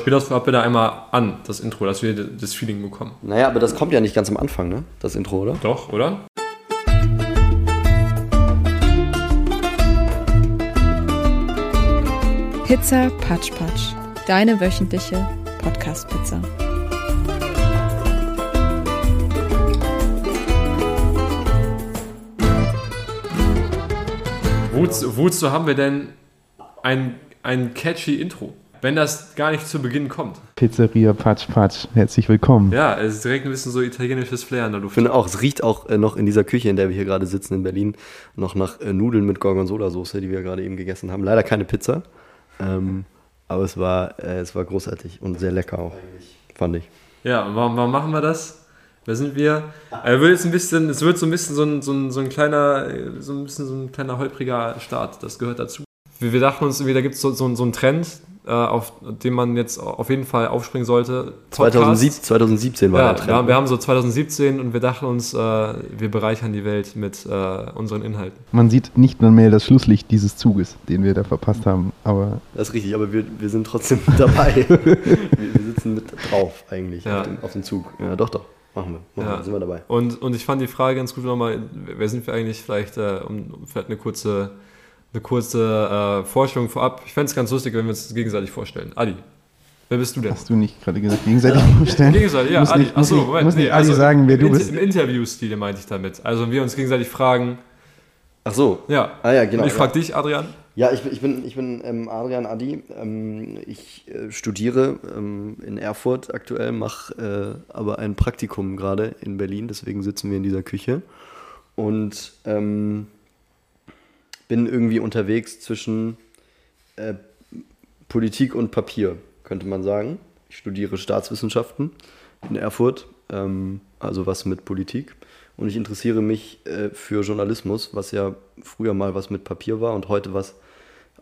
Spiel das vorab bitte einmal an, das Intro, dass wir das Feeling bekommen. Naja, aber das kommt ja nicht ganz am Anfang, ne? Das Intro, oder? Doch, oder? Pizza Patsch Patsch, deine wöchentliche Podcast-Pizza. Wozu, wozu haben wir denn ein, ein catchy Intro, wenn das gar nicht zu Beginn kommt? Pizzeria Patsch Patsch, herzlich willkommen. Ja, es ist direkt ein bisschen so italienisches Flair in der Ich Luft. finde auch, es riecht auch äh, noch in dieser Küche, in der wir hier gerade sitzen in Berlin, noch nach äh, Nudeln mit Gorgonzola-Soße, die wir gerade eben gegessen haben. Leider keine Pizza, ähm, aber es war, äh, es war großartig und sehr lecker auch, fand ich. Ja, und warum, warum machen wir das? Wer sind wir? Äh, wird jetzt ein bisschen, es wird so ein bisschen so ein, so ein, so ein kleiner, so ein bisschen so ein kleiner holpriger Start. Das gehört dazu. Wir, wir dachten uns irgendwie, da gibt es so, so, so einen Trend, äh, auf den man jetzt auf jeden Fall aufspringen sollte. Podcast. 2007, 2017 war Ja, der Trend. wir haben, wir haben so 2017 und wir dachten uns, äh, wir bereichern die Welt mit äh, unseren Inhalten. Man sieht nicht mehr das Schlusslicht dieses Zuges, den wir da verpasst haben, aber Das ist richtig, aber wir, wir sind trotzdem dabei. wir, wir sitzen mit drauf eigentlich Ja. auf, dem, auf dem Zug. Ja, doch, doch. Machen wir. Machen Ja. wir. Sind wir dabei. Und, und ich fand die Frage ganz gut nochmal, wer sind wir eigentlich vielleicht, äh, um vielleicht eine kurze, eine kurze äh, Vorstellung vorab. Ich fände es ganz lustig, wenn wir uns gegenseitig vorstellen. Adi, wer bist du denn? hast du nicht gerade gesagt, gegenseitig vorstellen? Gegenseitig, ja, Muss Adi. nicht- Achso, nicht- Moment. muss nicht nee, Adi sagen, wer im du Inter- bist? Im Interviewstil meinte ich damit. Also wir uns gegenseitig fragen. Ach so. Ja. Ah ja, genau. Und ich ja. frage dich, Adrian. Ja, ich bin, ich bin, ich bin ähm, Adrian Adi. Ähm, ich äh, studiere ähm, in Erfurt aktuell, mache äh, aber ein Praktikum gerade in Berlin, deswegen sitzen wir in dieser Küche. Und ähm, bin irgendwie unterwegs zwischen äh, Politik und Papier, könnte man sagen. Ich studiere Staatswissenschaften in Erfurt, ähm, also was mit Politik. Und ich interessiere mich äh, für Journalismus, was ja früher mal was mit Papier war und heute was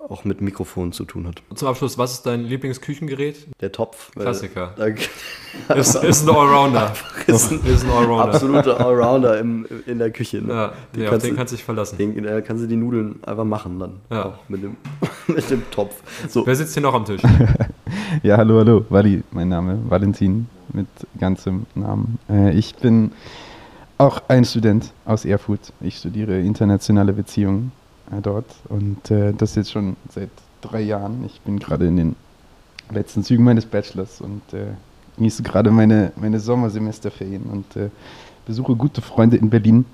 auch mit Mikrofonen zu tun hat. Zum Abschluss, was ist dein Lieblingsküchengerät? Der Topf. äh, Klassiker. Da, Ist, ist ein Allrounder. ist ein Ist ein Allrounder. absoluter Allrounder im, in der Küche. Ne? Ja, nee, auf kannst den du- kannst du dich verlassen. Den, da kannst du die Nudeln einfach machen dann. Ja. Auch mit dem, mit dem Topf. So, Wer sitzt hier noch am Tisch? Ja, hallo, hallo, Wally, mein Name, Valentin mit ganzem Namen. Äh, ich bin auch ein Student aus Erfurt. Ich studiere internationale Beziehungen äh, dort und äh, das jetzt schon seit drei Jahren. Ich bin gerade in den letzten Zügen meines Bachelors und äh, genieße gerade meine, meine Sommersemesterferien und äh, besuche gute Freunde in Berlin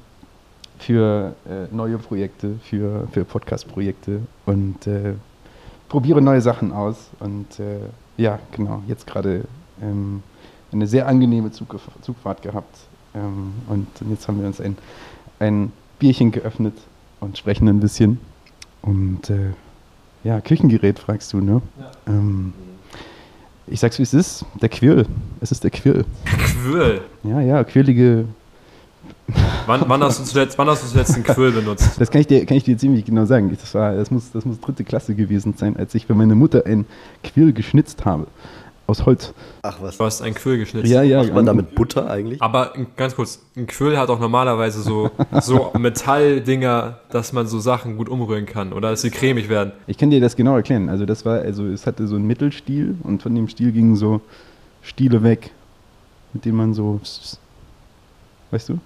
für äh, neue Projekte, für, für Podcast-Projekte und äh, probiere neue Sachen aus und äh, ja, genau, jetzt gerade ähm, eine sehr angenehme Zug Zugfahrt gehabt ähm, und jetzt haben wir uns ein, ein Bierchen geöffnet und sprechen ein bisschen und äh, ja, Küchengerät fragst du, ne? Ähm, ich sag's wie es ist, der Quirl, es ist der Quirl. Quirl. Ja, ja, quirlige, Wann, wann, hast du zuletzt, wann hast du zuletzt einen Quill benutzt? das kann ich dir, kann ich dir ziemlich genau sagen. Das, war, das, muss, das muss dritte Klasse gewesen sein, als ich für meine Mutter ein Quirl geschnitzt habe. Aus Holz. ach was. Du hast einen Quill geschnitzt. Ja, ja. Macht man damit Butter eigentlich? Aber ein- ganz kurz, ein Quill hat auch normalerweise so, so Metalldinger, dass man so Sachen gut umrühren kann oder dass sie cremig werden. Ich kann dir das genau erklären. Also das war, also es hatte so einen Mittelstiel und von dem Stiel gingen so Stiele weg, mit denen man so, weißt du?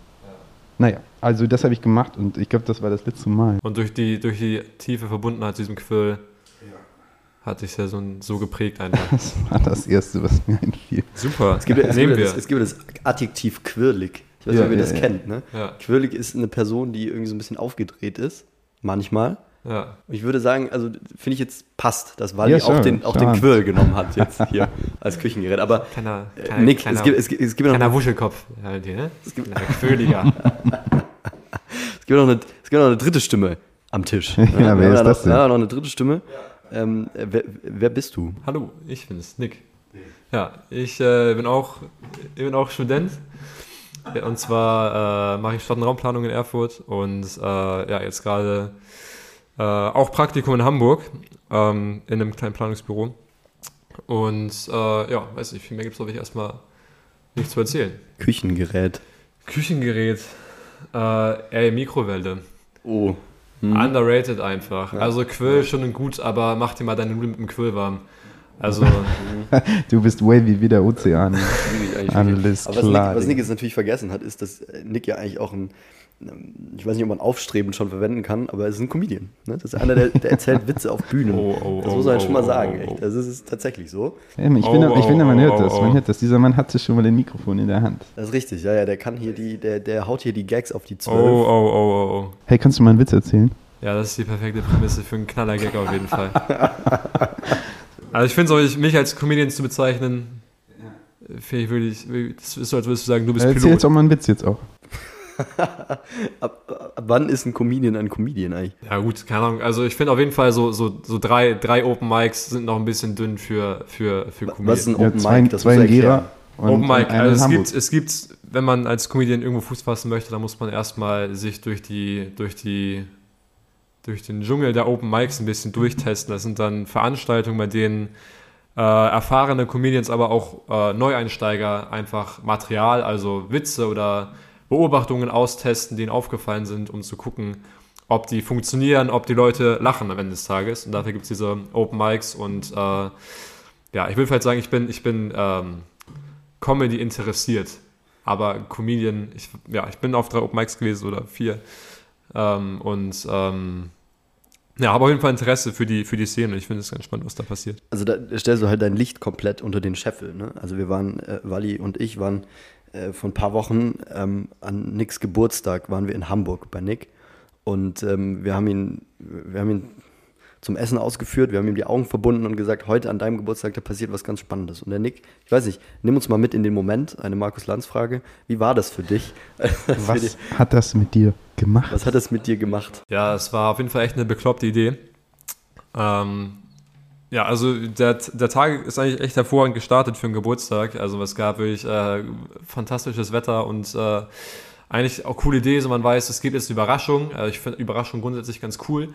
Naja, also das habe ich gemacht und ich glaube, das war das letzte Mal. Und durch die, durch die tiefe Verbundenheit zu diesem Quill hat sich ja so, ein- so geprägt einfach. Das war das Erste, was mir einfiel. Super, Es gibt, ja- es, nehmen gibt ja wir. das, es gibt ja das Adjektiv quirlig. Ich weiß Ja, nicht, ob ihr ja, das ja. kennt. Ne? Ja. Quirlig ist eine Person, die irgendwie so ein bisschen aufgedreht ist. Manchmal. Ja. Ich würde sagen, also finde ich jetzt passt, dass Wally Ja, auch den, auch den. Quirl genommen hat jetzt hier als Küchengerät. Aber Kleiner, äh, kleiner, Nick, kleiner, es gibt, es gibt, es gibt noch kleiner Wuschelkopf. Halt hier, ne? Es gibt Quirliger. Es gibt noch eine, es gibt noch eine dritte Stimme am Tisch. Ja, haben wer ist noch, das denn? Ja, noch eine dritte Stimme. Ähm, äh, wer, wer bist du? Hallo, ich bin's, Nick. Ja, ich äh, bin, auch, ich bin auch Student. Und zwar äh, mache ich Stadt- und Raumplanung in Erfurt und äh, ja, jetzt gerade äh, auch Praktikum in Hamburg ähm, in einem kleinen Planungsbüro. Und äh, ja, weiß nicht, viel mehr gibt es, glaube ich, erstmal nicht zu erzählen. Küchengerät. Küchengerät, äh, ey, Mikrowelle. Oh. Underrated einfach. Also Quill schon gut, aber mach dir mal deine Nudeln mit dem Quill warm. Also, Du bist wavy wie der Ozean. Alles. Aber was klar, Nick, was Nick jetzt natürlich vergessen hat, ist, dass Nick ja eigentlich auch ein, ich weiß nicht, ob man aufstrebend schon verwenden kann, aber er ist ein Comedian. Ne? Das ist einer, der, der erzählt Witze auf Bühnen. Oh, oh, das muss man halt oh, schon mal oh, sagen, oh, echt. oh. Also es ist tatsächlich so. Ähm, Ich finde, ich oh, finde, man oh, hört oh, das. Man hört das. Dieser Mann hatte schon mal ein Mikrofon in der Hand. Das ist richtig, ja, ja, der kann hier die, der, der haut hier die Gags auf die Zwölf. oh, oh, oh, oh. Hey, kannst du mal einen Witz erzählen? Ja, das ist die perfekte Prämisse für einen Knaller-Gag auf jeden Fall. Also ich finde es auch, mich als Comedian zu bezeichnen, finde ich wirklich, das ist so, als würdest du sagen, du bist Erzähl jetzt Pilot. auch mal einen Witz jetzt auch. Ab, ab wann ist ein Comedian ein Comedian eigentlich? Ja gut, keine Ahnung. Also ich finde auf jeden Fall so, so, so drei, drei Open Mics sind noch ein bisschen dünn für, für, für Was ist ein Comedian. Open zwei, Mic? Das zwei muss in er Gera Open Mic, also es gibt, es gibt, wenn man als Comedian irgendwo Fuß fassen möchte, dann muss man erstmal sich durch die, durch die, durch den Dschungel der Open Mics ein bisschen durchtesten. Das sind dann Veranstaltungen, bei denen äh, erfahrene Comedians, aber auch äh, Neueinsteiger einfach Material, also Witze oder Beobachtungen austesten, die ihnen aufgefallen sind, um zu gucken, ob die funktionieren, ob die Leute lachen am Ende des Tages. Und dafür gibt es diese Open Mics und äh, ja, ich will vielleicht sagen, ich bin, ich bin ähm, Comedy interessiert, aber Comedian, ich, ja, ich bin auf drei Open Mics gewesen oder vier ähm, und ähm, ja, habe auf jeden Fall Interesse für die, für die Szene. Ich finde es ganz spannend, was da passiert. Also da stellst du halt dein Licht komplett unter den Scheffel. Ne? Also wir waren, äh, Wally und ich waren äh, vor ein paar Wochen ähm, an Nicks Geburtstag, waren wir in Hamburg bei Nick. Und ähm, wir haben ihn, wir haben ihn zum Essen ausgeführt, wir haben ihm die Augen verbunden und gesagt, heute an deinem Geburtstag, da passiert was ganz Spannendes. Und der Nick, ich weiß nicht, nimm uns mal mit in den Moment, eine Markus-Lanz-Frage. Wie war das für dich? Was hat das mit dir gemacht? was hat das mit dir gemacht? Ja, es war auf jeden Fall echt eine bekloppte Idee. Ähm, ja, also der, der Tag ist eigentlich echt hervorragend gestartet für einen Geburtstag. Also es gab wirklich äh, fantastisches Wetter und äh, eigentlich auch coole Idee. So man weiß, es gibt jetzt eine Überraschung. Äh, ich finde Überraschung grundsätzlich ganz cool.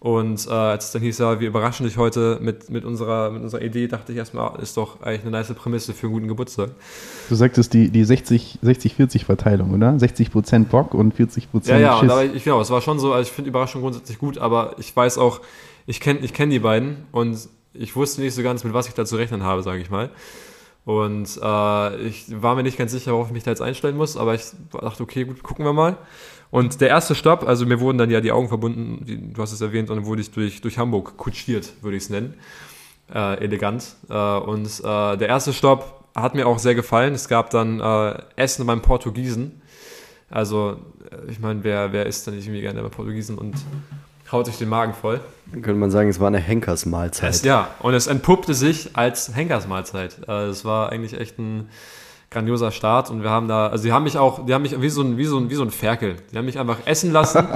Und äh, als es dann hieß, ja, wir überraschen dich heute mit, mit, unserer, mit unserer Idee, dachte ich erstmal, ist doch eigentlich eine nice Prämisse für einen guten Geburtstag. Du sagtest die, die 60-40-Verteilung, oder? 60% Bock und 40% Ja, ja, und Schiss. aber ich, genau, es war schon so, also ich finde Überraschung grundsätzlich gut, aber ich weiß auch, ich kenne ich kenn die beiden und ich wusste nicht so ganz, mit was ich da zu rechnen habe, sage ich mal. Und äh, ich war mir nicht ganz sicher, worauf ich mich da jetzt einstellen muss, aber ich dachte, okay, gut, gucken wir mal. Und der erste Stopp, also mir wurden dann ja die Augen verbunden, die, du hast es erwähnt, und dann wurde ich durch, durch Hamburg kutschiert, würde ich es nennen. Äh, elegant. Äh, und äh, der erste Stopp hat mir auch sehr gefallen. Es gab dann äh, Essen beim Portugiesen. Also, äh, ich meine, wer, wer isst denn nicht irgendwie gerne bei Portugiesen und haut sich den Magen voll? Dann könnte man sagen, es war eine Henkersmahlzeit. Es, ja, und es entpuppte sich als Henkersmahlzeit. Äh, Es war eigentlich echt ein grandioser Start und wir haben da, also die haben mich auch, die haben mich wie so ein, wie so ein, wie so ein Ferkel. Die haben mich einfach essen lassen.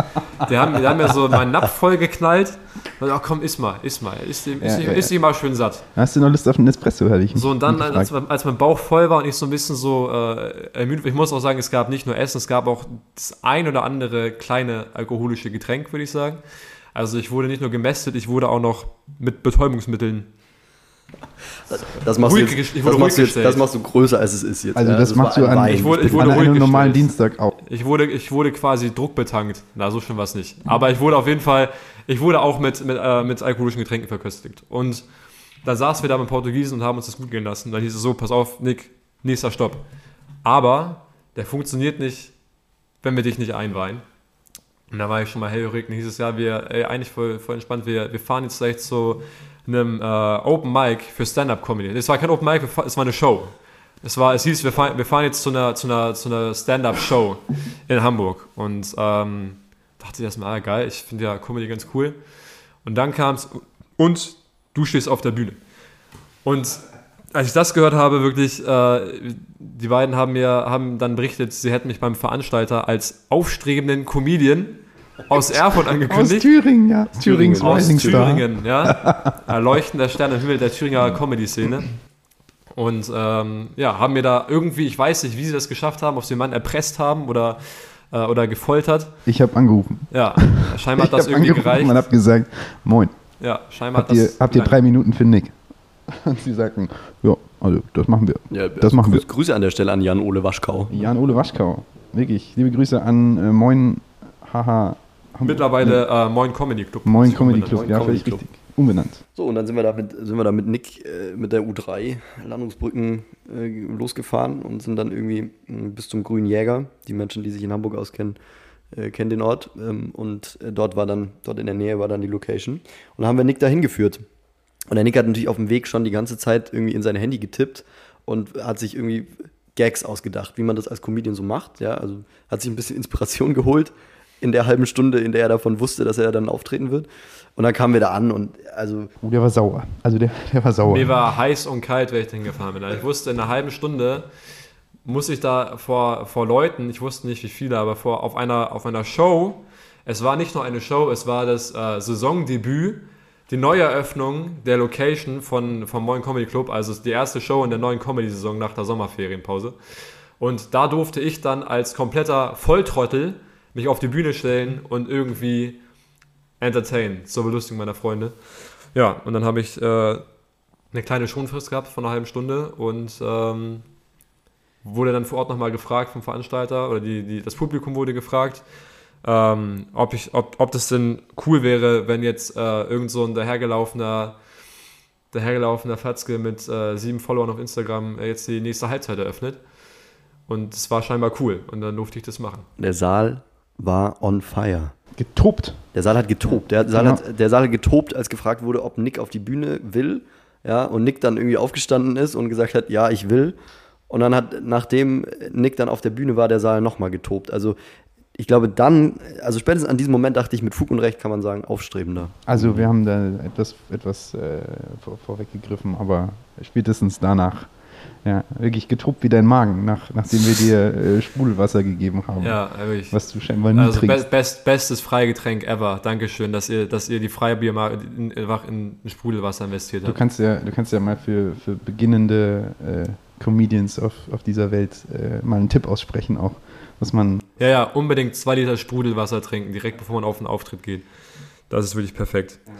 Die haben, die haben mir so meinen Napf voll geknallt. Und ach komm, iss mal, iss mal, iss, iss, Ja, iss, ja, iss dich mal schön satt. Hast du noch Lust auf einen Espresso, hatte ich So, und dann, als, als mein Bauch voll war und ich so ein bisschen so äh, ermüdet, ich muss auch sagen, es gab nicht nur Essen, es gab auch das ein oder andere kleine alkoholische Getränk, würde ich sagen. Also ich wurde nicht nur gemästet, ich wurde auch noch mit Betäubungsmitteln. Das machst, du Ruhig jetzt, das, machst jetzt, das machst du größer, als es ist jetzt. Also ja? das machst du ein an. Ich wurde- ich an wurde einem ruhig normalen. Dienstag auch. Ich wurde, ich wurde quasi druckbetankt. Na, so schlimm war es nicht. Aber ich wurde auf jeden Fall, ich wurde auch mit, mit, äh, mit alkoholischen Getränken verköstigt. Und dann saßen wir da mit Portugiesen und haben uns das gut gehen lassen. Dann hieß es so, pass auf, Nick, nächster Stopp. Aber der funktioniert nicht, wenn wir dich nicht einweihen. Und da war ich schon mal hellhörig. Dann hieß es ja, wir, ey, eigentlich voll, voll entspannt, wir, wir fahren jetzt gleich zu einem äh, Open Mic für Stand-Up-Comedy. Es war kein Open Mic, es war eine Show. Es, war, es hieß, wir fahren, wir fahren jetzt zu einer, zu einer, zu einer Stand-Up-Show in Hamburg. Und ähm, dachte ich erstmal, ah, geil, ich finde ja Comedy ganz cool. Und dann kam es, und du stehst auf der Bühne. Und als ich das gehört habe, wirklich, äh, die beiden haben mir haben dann berichtet, sie hätten mich beim Veranstalter als aufstrebenden Comedian aus Erfurt Aus angekündigt. Thüringen, ja. Thürings Aus Rising Aus Star. Thüringen, ja. Erleuchtender Stern im Himmel der Thüringer Comedy-Szene. Und ähm, ja, haben mir da irgendwie, ich weiß nicht, wie sie das geschafft haben, ob sie den Mann erpresst haben oder, äh, oder gefoltert. Ich habe angerufen. Ja, scheinbar hat das irgendwie angerufen gereicht. und habe gesagt, moin, Ja, scheinbar habt hat ihr, das habt ihr drei Minuten für Nick? Und sie sagten, ja, also das machen wir. Ja, Das machen wir. Grüße, Grüße an der Stelle an Jan-Ole Waschkau. Jan-Ole Waschkau, wirklich. Liebe Grüße an äh, Moin, haha. Hamburg. Mittlerweile äh, Moin Comedy Club. Moin Comedy. Club, Moin ja, Comedy völlig Club. richtig. umbenannt. So, und dann sind wir da mit, sind wir da mit Nick äh, mit der U3 Landungsbrücken äh, losgefahren und sind dann irgendwie mh, bis zum Grünen Jäger. Die Menschen, die sich in Hamburg auskennen, äh, kennen den Ort. Ähm, und äh, dort war dann, dort in der Nähe war dann die Location. Und dann haben wir Nick dahin geführt. Und der Nick hat natürlich auf dem Weg schon die ganze Zeit irgendwie in sein Handy getippt und hat sich irgendwie Gags ausgedacht, wie man das als Comedian so macht. Ja, also hat sich ein bisschen Inspiration geholt in der halben Stunde, in der er davon wusste, dass er dann auftreten wird. Und dann kamen wir da an und also Oh, der war sauer. Also der, der war sauer. Mir war heiß und kalt, wenn ich da hingefahren bin. Also ich wusste, in einer halben Stunde muss ich da vor, vor Leuten, ich wusste nicht wie viele, aber vor, auf, einer, auf einer Show, es war nicht nur eine Show, es war das äh, Saisondebüt, die Neueröffnung der Location von, vom neuen Comedy Club, also es ist die erste Show in der neuen Comedy-Saison nach der Sommerferienpause. Und da durfte ich dann als kompletter Volltrottel mich auf die Bühne stellen und irgendwie entertainen, zur Belustigung meiner Freunde. Ja, und dann habe ich äh, eine kleine Schonfrist gehabt von einer halben Stunde und ähm, wurde dann vor Ort nochmal gefragt vom Veranstalter oder die, die, das Publikum wurde gefragt, ähm, ob, ich, ob, ob das denn cool wäre, wenn jetzt äh, irgend so ein dahergelaufener, dahergelaufener Fatzke mit äh, sieben Followern auf Instagram äh, jetzt die nächste Halbzeit eröffnet. Und es war scheinbar cool und dann durfte ich das machen. der Saal war on fire. Getobt. Der Saal hat getobt. Der Saal, Genau. hat, der Saal hat getobt, als gefragt wurde, ob Nick auf die Bühne will. Ja, und Nick dann irgendwie aufgestanden ist und gesagt hat, ja, ich will. Und dann hat, nachdem Nick dann auf der Bühne war, der Saal nochmal getobt. Also ich glaube dann, also spätestens an diesem Moment dachte ich, mit Fug und Recht kann man sagen, aufstrebender. Also wir haben da etwas, etwas äh, vor, vorweggegriffen, aber spätestens danach ja, wirklich getobt wie dein Magen, nach, nachdem wir dir äh, Sprudelwasser gegeben haben. Ja, wirklich. Was du scheinbar nie Also trinkst. best, bestes Freigetränk ever. Dankeschön, dass ihr, dass ihr die Freibier mal in, einfach in Sprudelwasser investiert Du habt. kannst ja, du kannst ja mal für, für beginnende äh, Comedians auf, auf dieser Welt äh, mal einen Tipp aussprechen, auch was man. Ja, ja, unbedingt zwei Liter Sprudelwasser trinken, direkt bevor man auf den Auftritt geht. Das ist wirklich perfekt. Ja,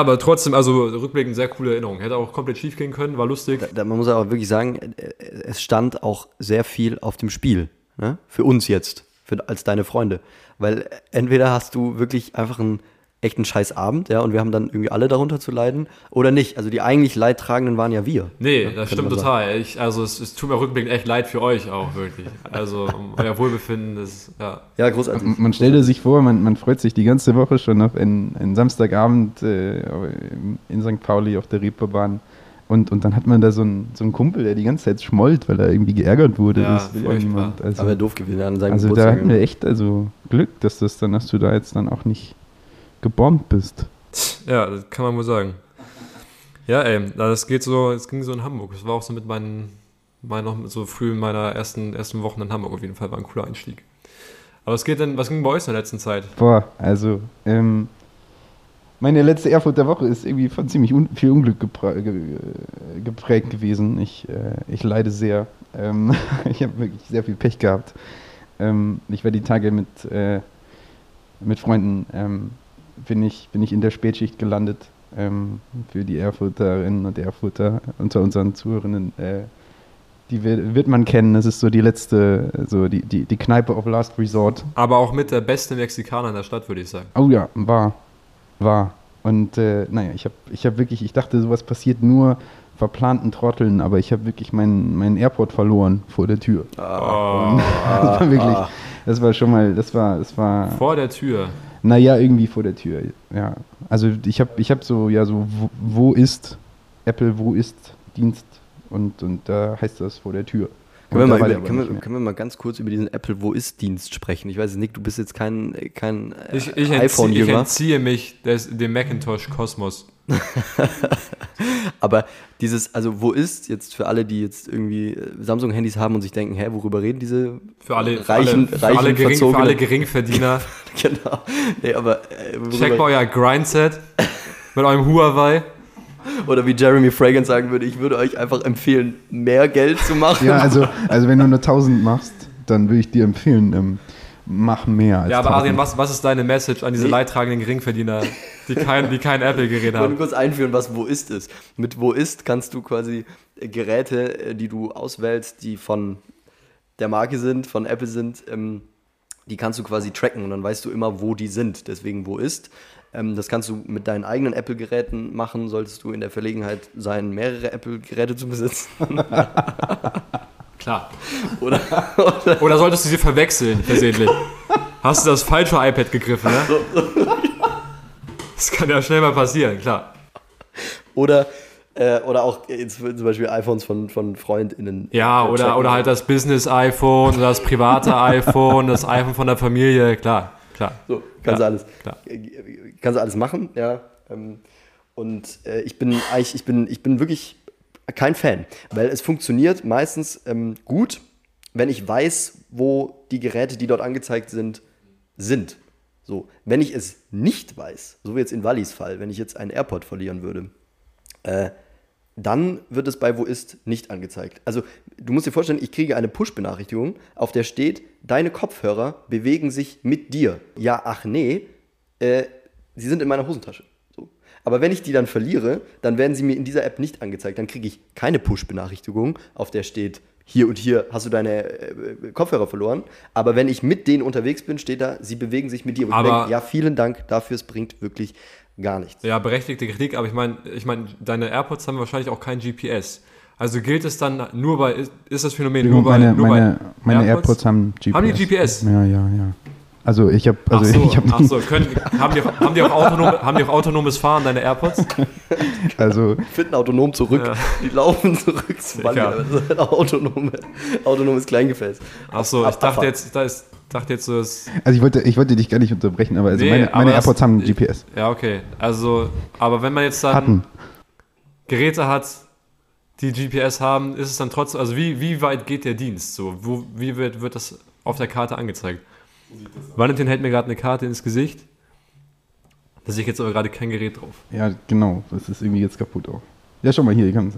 aber trotzdem, also rückblickend sehr coole Erinnerung. Hätte auch komplett schief gehen können, war lustig. Da, da, man muss aber wirklich sagen, äh, es stand auch sehr viel auf dem Spiel. Ne? Für uns jetzt, für, als deine Freunde. Weil entweder hast du wirklich einfach einen echten Scheißabend, ja, und wir haben dann irgendwie alle darunter zu leiden, oder nicht. Also die eigentlich Leidtragenden waren ja wir. Nee, Ja, das stimmt man total. Ich, also es, es tut mir rückblickend echt leid für euch auch, wirklich. Also um euer Wohlbefinden ist, ja. Ja, großartig. Man stellte sich vor, man, man freut sich die ganze Woche schon auf einen, einen Samstagabend äh, in St. Pauli auf der Reeperbahn. Und, und dann hat man da so einen, so einen Kumpel, der die ganze Zeit schmollt, weil er irgendwie geärgert wurde. Ja, Das will ja niemand. Also, Aber doof gewesen an seinem also da Geburtstag. hatten wir echt also Glück, dass, das dann, dass du da jetzt dann auch nicht gebombt bist. Ja, das kann man wohl sagen. Ja, ey, das geht so, es ging so in Hamburg. Das war auch so mit meinen, meinen noch so früh in meiner ersten, ersten Wochen in Hamburg auf jeden Fall, war ein cooler Einstieg. Aber was geht denn, was ging bei euch in der letzten Zeit? Boah, also, ähm, meine letzte Erfurter Woche ist irgendwie von ziemlich un viel Unglück geprä ge geprägt gewesen. Ich, äh, ich leide sehr. Ähm, ich habe wirklich sehr viel Pech gehabt. Ähm, ich war die Tage mit, äh, mit Freunden, ähm, bin, ich, bin ich in der Spätschicht gelandet. Ähm, für die Erfurterinnen und Erfurter unter unseren Zuhörerinnen. Äh, die wird, wird man kennen. Das ist so die letzte, so die, die, die Kneipe of Last Resort. Aber auch mit der beste Mexikaner in der Stadt, würde ich sagen. Oh ja, war. War. Und äh, naja, ich habe ich hab wirklich, ich dachte, sowas passiert nur verplanten Trotteln, aber ich habe wirklich meinen meinen Airport verloren vor der Tür. Oh, das war wirklich, das war schon mal, das war, das war, vor der Tür. Naja, irgendwie vor der Tür. Ja. Also ich habe ich hab so, ja, so, wo, wo ist Apple, wo ist Dienst? Und, und da heißt das vor der Tür. Können wir, mal über, können, wir, können wir mal ganz kurz über diesen Apple Wo ist Dienst sprechen? Ich weiß nicht, du bist jetzt kein, kein äh, Ich, ich, entziehe, ich iPhone-Jünger, entziehe mich des, dem Macintosh-Kosmos. aber dieses, also wo ist jetzt für alle, die jetzt irgendwie äh, Samsung-Handys haben und sich denken, hä, worüber reden diese Für alle, für reichen, alle, für reichen alle, gering, für alle Geringverdiener. genau. Nee, aber äh, Checkt mal euer Grindset mit eurem Huawei. Oder wie Jeremy Fragrance sagen würde, ich würde euch einfach empfehlen, mehr Geld zu machen. Ja, also, also wenn du nur 1000 machst, dann würde ich dir empfehlen, ähm, mach mehr als Ja, aber 1000. Adrian, was, was ist deine Message an diese Nee. leidtragenden Geringverdiener, die kein, die kein Apple-Gerät Ich wollte haben? kurz einführen, was Wo ist ist. Mit Wo ist kannst du quasi äh, Geräte, äh, die du auswählst, die von der Marke sind, von Apple sind, ähm, die kannst du quasi tracken und dann weißt du immer, wo die sind. Deswegen, wo ist. Ähm, das kannst du mit deinen eigenen Apple-Geräten machen, solltest du in der Verlegenheit sein, mehrere Apple-Geräte zu besitzen. Klar. oder, oder, Oder solltest du sie verwechseln, versehentlich? Hast du das falsche iPad gegriffen, ne? Das kann ja schnell mal passieren, klar. oder, äh, oder auch jetzt zum Beispiel iPhones von, von FreundInnen. Ja, äh, oder, oder halt das Business-iPhone oder das private iPhone, das iPhone von der Familie, klar, klar. So, kannst du alles. klar. Kannst du alles machen, ja. Ähm, und äh, ich bin eigentlich, ich bin, ich bin wirklich kein Fan, weil es funktioniert meistens ähm, gut, wenn ich weiß, wo die Geräte, die dort angezeigt sind, sind. So, wenn ich es nicht weiß, so wie jetzt in Wallis Fall, wenn ich jetzt einen AirPod verlieren würde, äh, dann wird es bei Wo ist nicht angezeigt. Also du musst dir vorstellen, ich kriege eine Push-Benachrichtigung, auf der steht, deine Kopfhörer bewegen sich mit dir. Ja, ach nee, äh, sie sind in meiner Hosentasche. So. Aber wenn ich die dann verliere, dann werden sie mir in dieser App nicht angezeigt. Dann kriege ich keine Push-Benachrichtigung, auf der steht, hier und hier hast du deine äh, Kopfhörer verloren. Aber wenn ich mit denen unterwegs bin, steht da, sie bewegen sich mit dir. Und ich Aber- denke, ja, vielen Dank dafür, es bringt wirklich gar nichts. Ja, berechtigte Kritik, aber ich meine, ich mein, deine AirPods haben wahrscheinlich auch kein GPS. Also gilt es dann nur bei, ist, das Phänomen nur bei, meine nur meine, bei meine AirPods haben GPS. Haben die GPS? Ja, ja, ja. Also ich habe also ach so, ich habe ach so können, haben, die, auch- haben, die auch autonom, haben die auch autonomes Fahren, deine AirPods? also finden autonom zurück. Ja. Die laufen zurück zu Walli. Ja. aber Das autonome, autonomes Kleingefäß. Ach so, ich dachte jetzt, da ist, dachte jetzt so, ist, also ich wollte ich wollte dich gar nicht unterbrechen, aber also Nee, meine, aber meine das- AirPods haben GPS. ja okay, also, aber wenn man jetzt dann Hatten. Geräte hat, die GPS haben, ist es dann trotzdem, also wie, wie weit geht der Dienst? So, wo, wie wird, wird das auf der Karte angezeigt? Valentin hält mir gerade eine Karte ins Gesicht. Da sehe ich jetzt aber gerade kein Gerät drauf. Ja, genau. Das ist irgendwie jetzt kaputt auch. Ja, schau mal hier, ich kann es.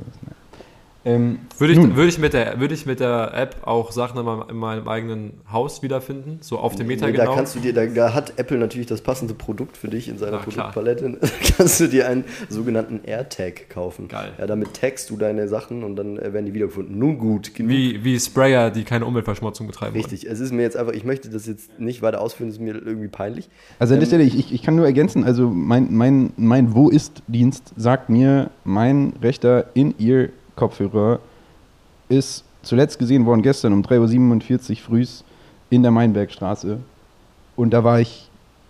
Ähm, Würde ich, nun, würde, ich mit der, würde ich mit der App auch Sachen in meinem, in meinem eigenen Haus wiederfinden? So auf dem Meter Nee, genau? Da kannst du dir, da, da hat Apple natürlich das passende Produkt für dich in seiner Ah, klar. Produktpalette. Da kannst du dir einen sogenannten AirTag kaufen. Geil. Ja, damit tagst du deine Sachen und dann äh, werden die wiedergefunden. Nun gut, genug. wie, wie Sprayer, die keine Umweltverschmutzung betreiben wollen. Richtig, es ist mir jetzt einfach, ich möchte das jetzt nicht weiter ausführen, das ist mir irgendwie peinlich. Also an der Ähm, Stelle, ich, ich, ich kann nur ergänzen, also mein, mein, mein Wo ist-Dienst sagt mir, mein rechter In-Ear-Kopfhörer ist zuletzt gesehen worden gestern um 3.47 Uhr frühs in der Mainbergstraße. Und da war ich,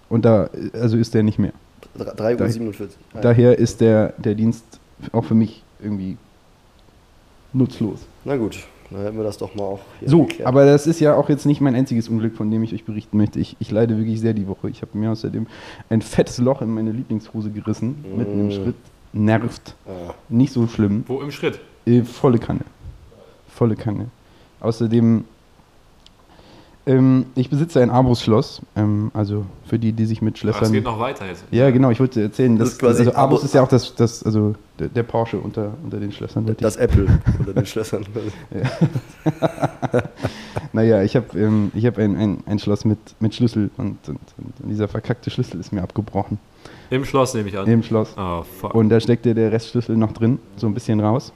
und da, also ist der nicht mehr. 3.47 Uhr. Ah, Daher ist der, der Dienst auch für mich irgendwie nutzlos. Na gut, dann hätten wir das doch mal auch hier So, geklärt. aber das ist ja auch jetzt nicht mein einziges Unglück, von dem ich euch berichten möchte. Ich, ich leide wirklich sehr die Woche. Ich habe mir außerdem ein fettes Loch in meine Lieblingshose gerissen, mitten im Mm. Schritt. Nervt. Ah. Nicht so schlimm. Wo im Schritt? Äh, volle Kanne. Volle Kanne. Außerdem, ähm, ich besitze ein Abus-Schloss. Ähm, also für die, die sich mit Aber Schlössern. es geht noch weiter jetzt. ja, genau, ich wollte erzählen, Das dass, ist quasi also Abus Abo- ist ja auch das, das also der, der Porsche unter, unter den Schlössern. Das Apple oder den Schlössern. Naja, ich habe ähm, ich hab ein, ein, ein Schloss mit, mit Schlüssel und, und, und dieser verkackte Schlüssel ist mir abgebrochen Im Schloss nehme ich an. im Schloss. Oh, fuck. Und da steckte der Restschlüssel noch drin, so ein bisschen raus.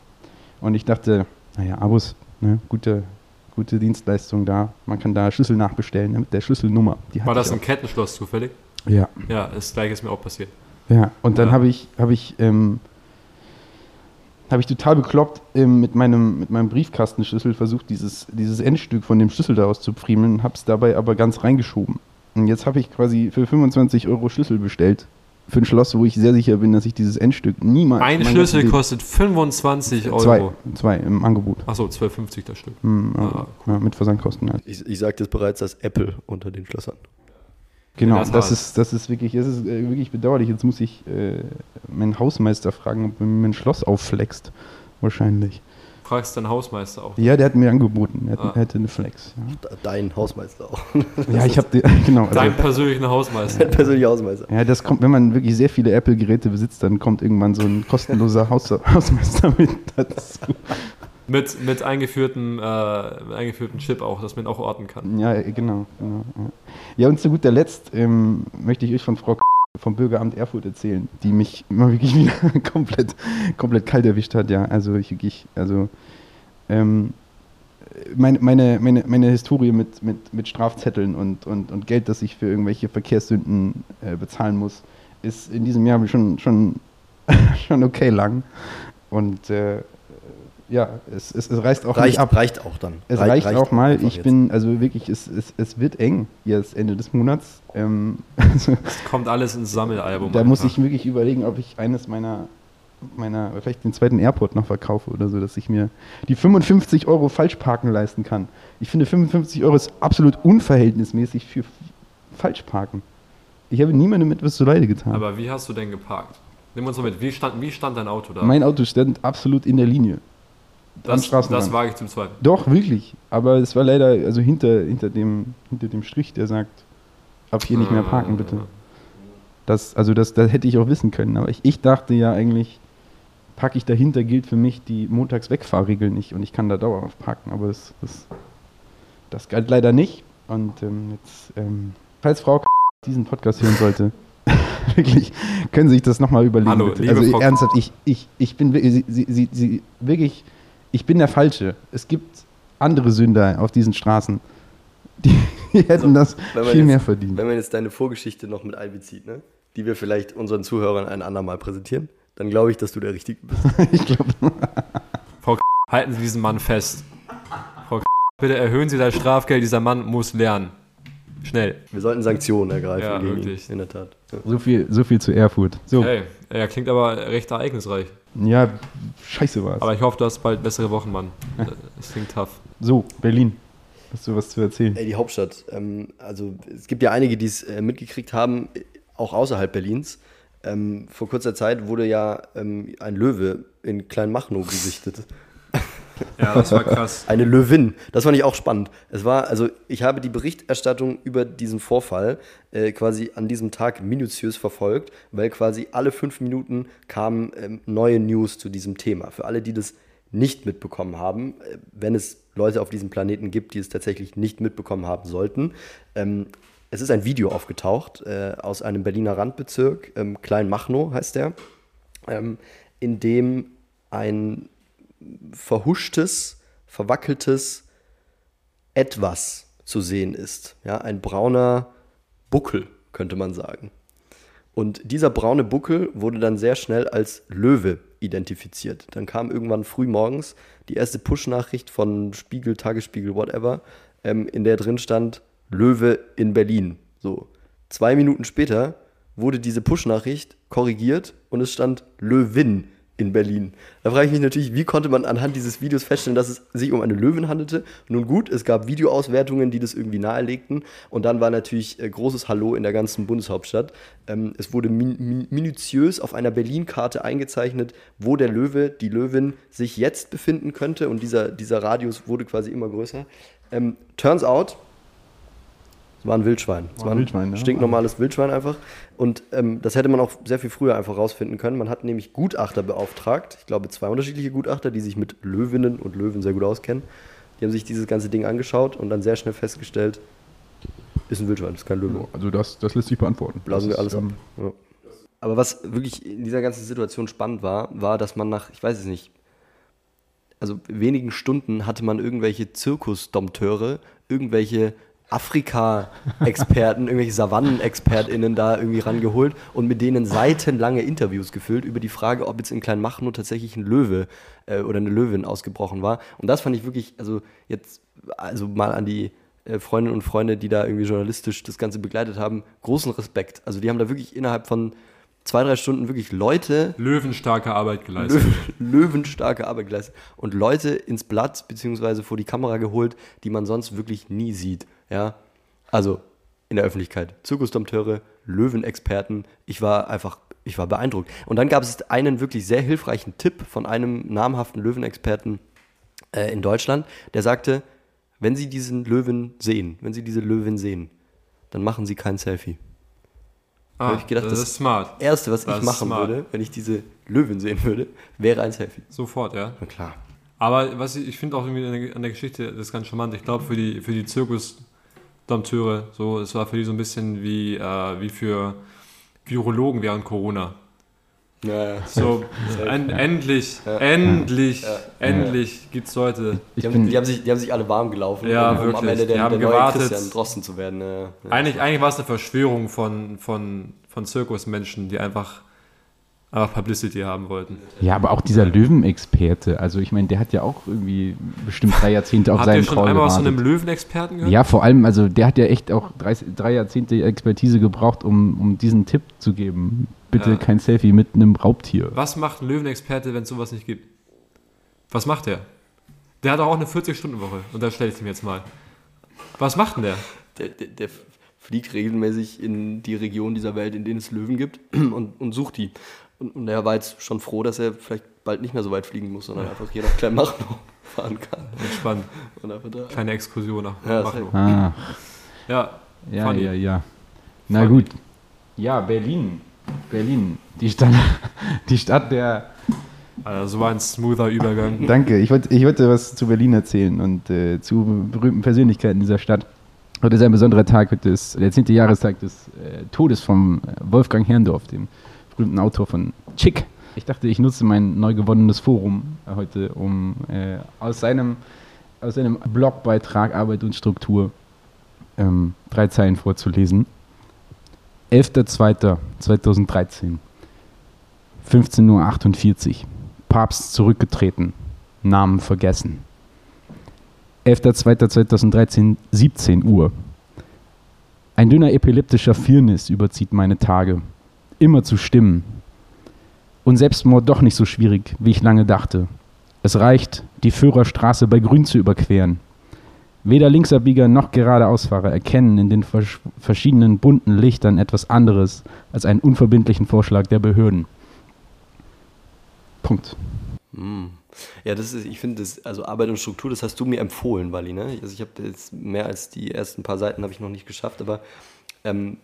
Und ich dachte, naja, Abus, ne, gute, gute Dienstleistung da. Man kann da Schlüssel nachbestellen mit der Schlüsselnummer. War das ein Kettenschloss zufällig? Ja, Ja, das gleiche ist mir auch passiert. ja. Und dann Ja. habe ich, habe ich, ähm, habe ich total bekloppt ähm, mit, meinem, mit meinem Briefkastenschlüssel versucht, dieses, dieses Endstück von dem Schlüssel daraus zu friemeln, habe es dabei aber ganz reingeschoben. Und jetzt habe ich quasi für 25 Euro Schlüssel bestellt. Für ein Schloss, wo ich sehr sicher bin, dass ich dieses Endstück niemals. Ein Schlüssel kostet 25 Leben- Euro. Zwei, zwei im Angebot. Achso, 12,50 das Stück. Hm, Ah, ja, mit Versandkosten halt. Ich, ich sagte es bereits, das Apple unter den Schlössern. Genau, das das, ist, das ist wirklich, das ist äh, wirklich bedauerlich. Jetzt muss ich äh, meinen Hausmeister fragen, ob er mir ein Schloss aufflext. Wahrscheinlich. Fragst deinen Hausmeister auch. Ja, der hat mir angeboten. Er, hat, Ah. hätte eine Flex. De- Dein Hausmeister auch. Ja, ja ich habe genau. Also, Dein persönlichen Hausmeister. Dein persönlicher Hausmeister. ja, das kommt, wenn man wirklich sehr viele Apple-Geräte besitzt, dann kommt irgendwann so ein kostenloser Haus, Hausmeister mit dazu. Mit, mit eingeführtem, äh, eingeführtem Chip auch, dass man auch orten kann. Ja, genau. genau ja. ja, und zu guter Letzt ähm, möchte ich euch von Frau K vom Bürgeramt Erfurt erzählen, die mich immer wirklich wieder komplett, komplett kalt erwischt hat. Ja, also ich wirklich, also ähm, meine, meine, meine, meine Historie mit, mit, mit Strafzetteln und, und, und Geld, das ich für irgendwelche Verkehrssünden äh, bezahlen muss, ist in diesem Jahr schon, schon, schon okay lang. Und äh, ja, es, es, es reißt auch Reicht, nicht ab. reicht auch dann. Es Rei- reicht, auch mal. Ich jetzt. bin, also wirklich, es, es, es wird eng jetzt Ende des Monats. Ähm, also, Es kommt alles ins Sammelalbum. da muss einfach. ich wirklich überlegen, ob ich eines meiner, meiner, vielleicht den zweiten Airport noch verkaufe oder so, dass ich mir die 55 Euro Falschparken leisten kann. Ich finde 55 Euro ist absolut unverhältnismäßig für Falschparken. Ich habe niemandem etwas zuleide getan. Aber wie hast du denn geparkt? Nimm uns mal mit. Wie stand, wie stand dein Auto da? mein Auto stand absolut in der Linie. Das, Straßenrand. das wage ich zum Zweifel. Doch, wirklich. Aber es war leider, also hinter, hinter, dem, hinter dem Strich, der sagt, ab hier nicht mehr parken, bitte. Das, also das, das hätte ich auch wissen können. Aber ich, ich dachte ja eigentlich, packe ich dahinter, gilt für mich die Montags-Wegfahrregel nicht und ich kann da dauerhaft parken. Aber das, das, das galt leider nicht. Und ähm, jetzt, ähm, falls Frau K diesen Podcast hören sollte, wirklich, können Sie sich das nochmal überlegen. Hallo, bitte. also ernsthaft, ich, ich, ich bin sie, sie, sie, wirklich, ich bin der Falsche. Es gibt andere Sünder auf diesen Straßen. Die, die hätten das wenn man viel jetzt- mehr verdient. Wenn man jetzt deine Vorgeschichte noch mit einbezieht, ne? die wir vielleicht unseren Zuhörern ein andermal präsentieren, dann glaube ich, dass du der Richtige bist. Ich glaube, Halten Sie diesen Mann fest. Frau K bitte erhöhen Sie das Strafgeld. Dieser Mann muss lernen. Schnell. Wir sollten Sanktionen ergreifen Ja, gegen wirklich. ihn. In der Tat. Ja. so viel, so viel zu Erfurt. So, Hey, er klingt aber recht ereignisreich. Ja, scheiße war's. Aber ich hoffe, du hast bald bessere Wochen, Mann. Das klingt tough. So, Berlin. Hast du was zu erzählen? Ey, die Hauptstadt. Ähm, also es gibt ja einige, die es äh, mitgekriegt haben, auch außerhalb Berlins. Ähm, vor kurzer Zeit wurde ja ähm, ein Löwe in Kleinmachnow gesichtet. Ja, das war krass. Eine Löwin. Das fand ich auch spannend. Es war, also ich habe die Berichterstattung über diesen Vorfall äh, quasi an diesem Tag minutiös verfolgt, weil quasi alle fünf Minuten kamen ähm, neue News zu diesem Thema. Für alle, die das nicht mitbekommen haben, äh, wenn es Leute auf diesem Planeten gibt, die es tatsächlich nicht mitbekommen haben sollten. Ähm, es ist ein Video aufgetaucht äh, aus einem Berliner Randbezirk, ähm, Kleinmachnow heißt der, ähm, in dem ein verhuschtes, verwackeltes Etwas zu sehen ist. Ja, ein brauner Buckel, könnte man sagen. Und dieser braune Buckel wurde dann sehr schnell als Löwe identifiziert. Dann kam irgendwann früh morgens die erste Push-Nachricht von Spiegel, Tagesspiegel, whatever, ähm, in der drin stand Löwe in Berlin. So. Zwei Minuten später wurde diese Push-Nachricht korrigiert und es stand Löwin in Berlin. Da frage ich mich natürlich, wie konnte man anhand dieses Videos feststellen, dass es sich um eine Löwin handelte? Nun gut, es gab Videoauswertungen, die das irgendwie nahelegten. Und dann war natürlich äh, großes Hallo in der ganzen Bundeshauptstadt. Ähm, es wurde min min minutiös auf einer Berlin-Karte eingezeichnet, wo der Löwe, die Löwin, sich jetzt befinden könnte. Und dieser, dieser Radius wurde quasi immer größer. Ähm, turns out, es war ein Wildschwein. Es War ein Wildschwein, ein ja. stinknormales Wildschwein einfach. Und ähm, das hätte man auch sehr viel früher einfach rausfinden können. Man hat nämlich Gutachter beauftragt. Ich glaube, zwei unterschiedliche Gutachter, die sich mit Löwinnen und Löwen sehr gut auskennen. Die haben sich dieses ganze Ding angeschaut und dann sehr schnell festgestellt, ist ein Wildschwein, ist kein Löwe. Also das, das lässt sich beantworten. Blasen das wir alles ist, ab. ähm, Ja. Aber was wirklich in dieser ganzen Situation spannend war, war, dass man nach, ich weiß es nicht, also wenigen Stunden hatte man irgendwelche Zirkusdompteure, irgendwelche Afrika-Experten, irgendwelche Savannen-ExpertInnen da irgendwie rangeholt und mit denen seitenlange Interviews gefüllt über die Frage, ob jetzt in Kleinmachnow tatsächlich ein Löwe äh, oder eine Löwin ausgebrochen war. Und das fand ich wirklich, also jetzt, also mal an die äh, Freundinnen und Freunde, die da irgendwie journalistisch das Ganze begleitet haben, großen Respekt. Also die haben da wirklich innerhalb von zwei, drei Stunden wirklich Leute Löwenstarke Arbeit geleistet. Löw löwenstarke Arbeit geleistet und Leute ins Blatt beziehungsweise vor die Kamera geholt, die man sonst wirklich nie sieht. Ja, also in der Öffentlichkeit. Zirkusdompteure, Löwenexperten. Ich war einfach, ich war beeindruckt. Und dann gab es einen wirklich sehr hilfreichen Tipp von einem namhaften Löwenexperten äh, in Deutschland, der sagte, wenn Sie diesen Löwen sehen, wenn Sie diese Löwin sehen, dann machen Sie kein Selfie. Ah, ich gedacht, das, das- ist smart. Erste, was Das ich machen würde, wenn ich diese Löwin sehen würde, wäre ein Selfie. Sofort, ja. Na klar. Aber was ich, ich finde auch irgendwie an der, Geschichte das ist ganz charmant. Ich glaube, für die, für die Zirkusdompteure, so, es war für die so ein bisschen wie, äh, wie für Virologen während Corona. Ja, ja. So, en, endlich, Ja. endlich, Ja. endlich gibt's Leute. Ich Die haben, die, haben sich, die haben sich alle warm gelaufen, Ja, um, um am wirklich. Ende Die der, haben der neue gewartet. Christian Drosten zu werden. Ja, ja. Eigentlich, eigentlich war es eine Verschwörung von, von, von Zirkusmenschen, die einfach, einfach Publicity haben wollten. ja, aber auch dieser Löwenexperte, also ich meine, der hat ja auch irgendwie bestimmt drei Jahrzehnte auf Habt ihr seinen schon Call einmal von gewartet. einem Löwenexperten gehört? Ja, vor allem, also der hat ja echt auch drei, drei Jahrzehnte Expertise gebraucht, um, um diesen Tipp zu geben. Bitte Ja. kein Selfie mit einem Raubtier. Was macht ein Löwenexperte, wenn es sowas nicht gibt? Was macht der? Der hat auch eine 40-Stunden-Woche. Und da stelle ich ihm jetzt mal. Was macht denn der? Der, der, der fliegt regelmäßig in die Region dieser Welt, in denen es Löwen gibt und, und sucht die. Und, und er war jetzt schon froh, dass er vielleicht bald nicht mehr so weit fliegen muss, sondern einfach hier nach Kleinmachnow fahren kann. Entspannt. Und einfach da. Kleine Exkursion nach Ja, Machnow. Ah, Ja, ja, Funny. ja, ja. Na Funny. gut. Ja, Berlin. Berlin. Die Stadt, die Stadt der. also so ein smoother Übergang. Danke. Ich wollte ich wollte was zu Berlin erzählen und äh, zu berühmten Persönlichkeiten dieser Stadt. Heute ist ein besonderer Tag. Heute ist der 10. Jahrestag des äh, Todes von äh, Wolfgang Herrndorf, dem berühmten Autor von Chick. Ich dachte, ich nutze mein neu gewonnenes Forum heute, um äh, aus, seinem, aus seinem Blogbeitrag Arbeit und Struktur ähm, drei Zeilen vorzulesen. 11.02.2013, 15.48 Uhr. Papst zurückgetreten. Namen vergessen. 11.02.2013, 17 Uhr. Ein dünner epileptischer Firnis überzieht meine Tage. Immer zu stimmen. Und Selbstmord doch nicht so schwierig, wie ich lange dachte. Es reicht, die Führerstraße bei Grün zu überqueren. Weder Linksabbieger noch geradeausfahrer erkennen in den versch- verschiedenen bunten Lichtern etwas anderes als einen unverbindlichen Vorschlag der Behörden. Punkt. Hm. Ja, das ist, ich finde, das, also Arbeit und Struktur, das hast du mir empfohlen, Wally, ne? Also ich habe jetzt mehr als die ersten paar Seiten habe ich noch nicht geschafft, aber ähm,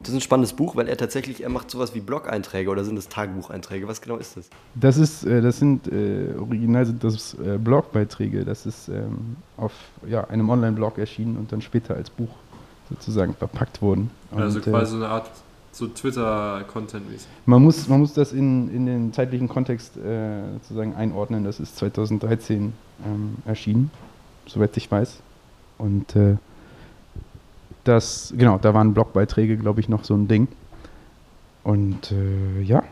das ist ein spannendes Buch, weil er tatsächlich, er macht sowas wie Blog-Einträge oder sind das Tagebucheinträge? Was genau ist das? Das ist, äh, das sind, äh, original sind das äh, Blogbeiträge. Das ist ähm, auf ja, einem Online-Blog erschienen und dann später als Buch sozusagen verpackt worden. Und, Also äh, quasi so eine Art so Twitter-Content-mäßig. man, muss, man muss das in, in den zeitlichen Kontext äh, sozusagen einordnen. Das ist 2013 ähm, erschienen, soweit ich weiß. Und äh, das, genau, da waren Blogbeiträge, glaube ich, noch so ein Ding. Und äh, ja,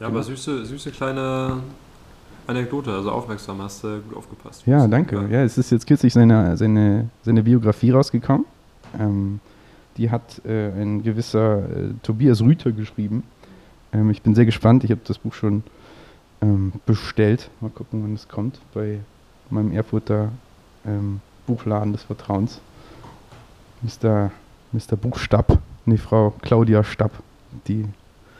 Ja, aber süße, süße kleine Anekdote, also aufmerksam, hast du gut aufgepasst. Ja, danke. Ja, es ist jetzt kürzlich seine, seine, seine Biografie rausgekommen. Ähm, die hat äh, ein gewisser äh, Tobias Rüther geschrieben. Ähm, ich bin sehr gespannt. Ich habe das Buch schon ähm, bestellt. Mal gucken, wann es kommt. Bei meinem Erfurter ähm, Buchladen des Vertrauens. Mr. Mr. Buchstab. Nee, Frau Claudia Stab. Die,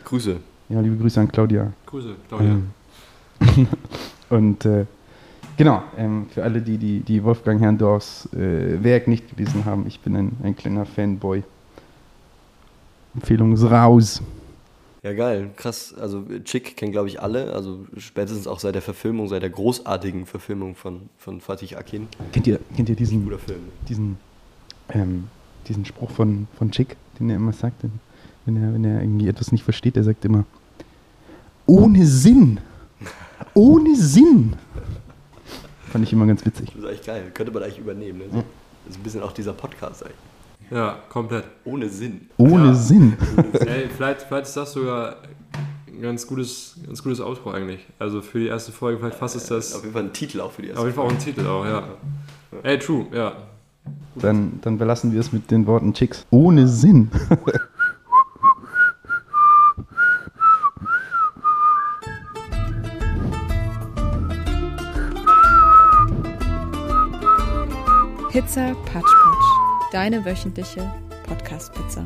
Grüße. ja, liebe Grüße an Claudia. Grüße, Claudia. Ähm, und äh, genau, ähm, für alle, die, die, die Wolfgang Herrndorfs äh, Werk nicht gelesen haben, ich bin ein, ein kleiner Fanboy. Empfehlung ist raus. Ja, geil, krass. Also Chick kennen, glaube ich, alle. Also spätestens auch seit der Verfilmung, seit der großartigen Verfilmung von, von Fatih Akin. Kennt ihr, kennt ihr diesen, diesen, ähm, diesen Spruch von, von Chick, den er immer sagt, wenn- wenn er, wenn er irgendwie etwas nicht versteht? Er sagt immer, ohne Sinn. Ohne Sinn. Fand ich immer ganz witzig. Das ist eigentlich geil. Könnte man eigentlich übernehmen. Ne? Ja. Das ist ein bisschen auch dieser Podcast eigentlich. Ja, komplett. Ohne Sinn. Ohne Ja. Sinn. Ey, vielleicht, vielleicht ist das sogar ein ganz gutes, ganz gutes Outro eigentlich. Also für die erste Folge, vielleicht fast ist das Auf jeden Fall ein Titel auch für die erste auf jeden Fall auch ein Titel auch, ja. Ey, true, ja. Dann, dann belassen wir es mit den Worten Chicks. Ohne Sinn. Pizza Patch Patch, deine wöchentliche Podcast-Pizza.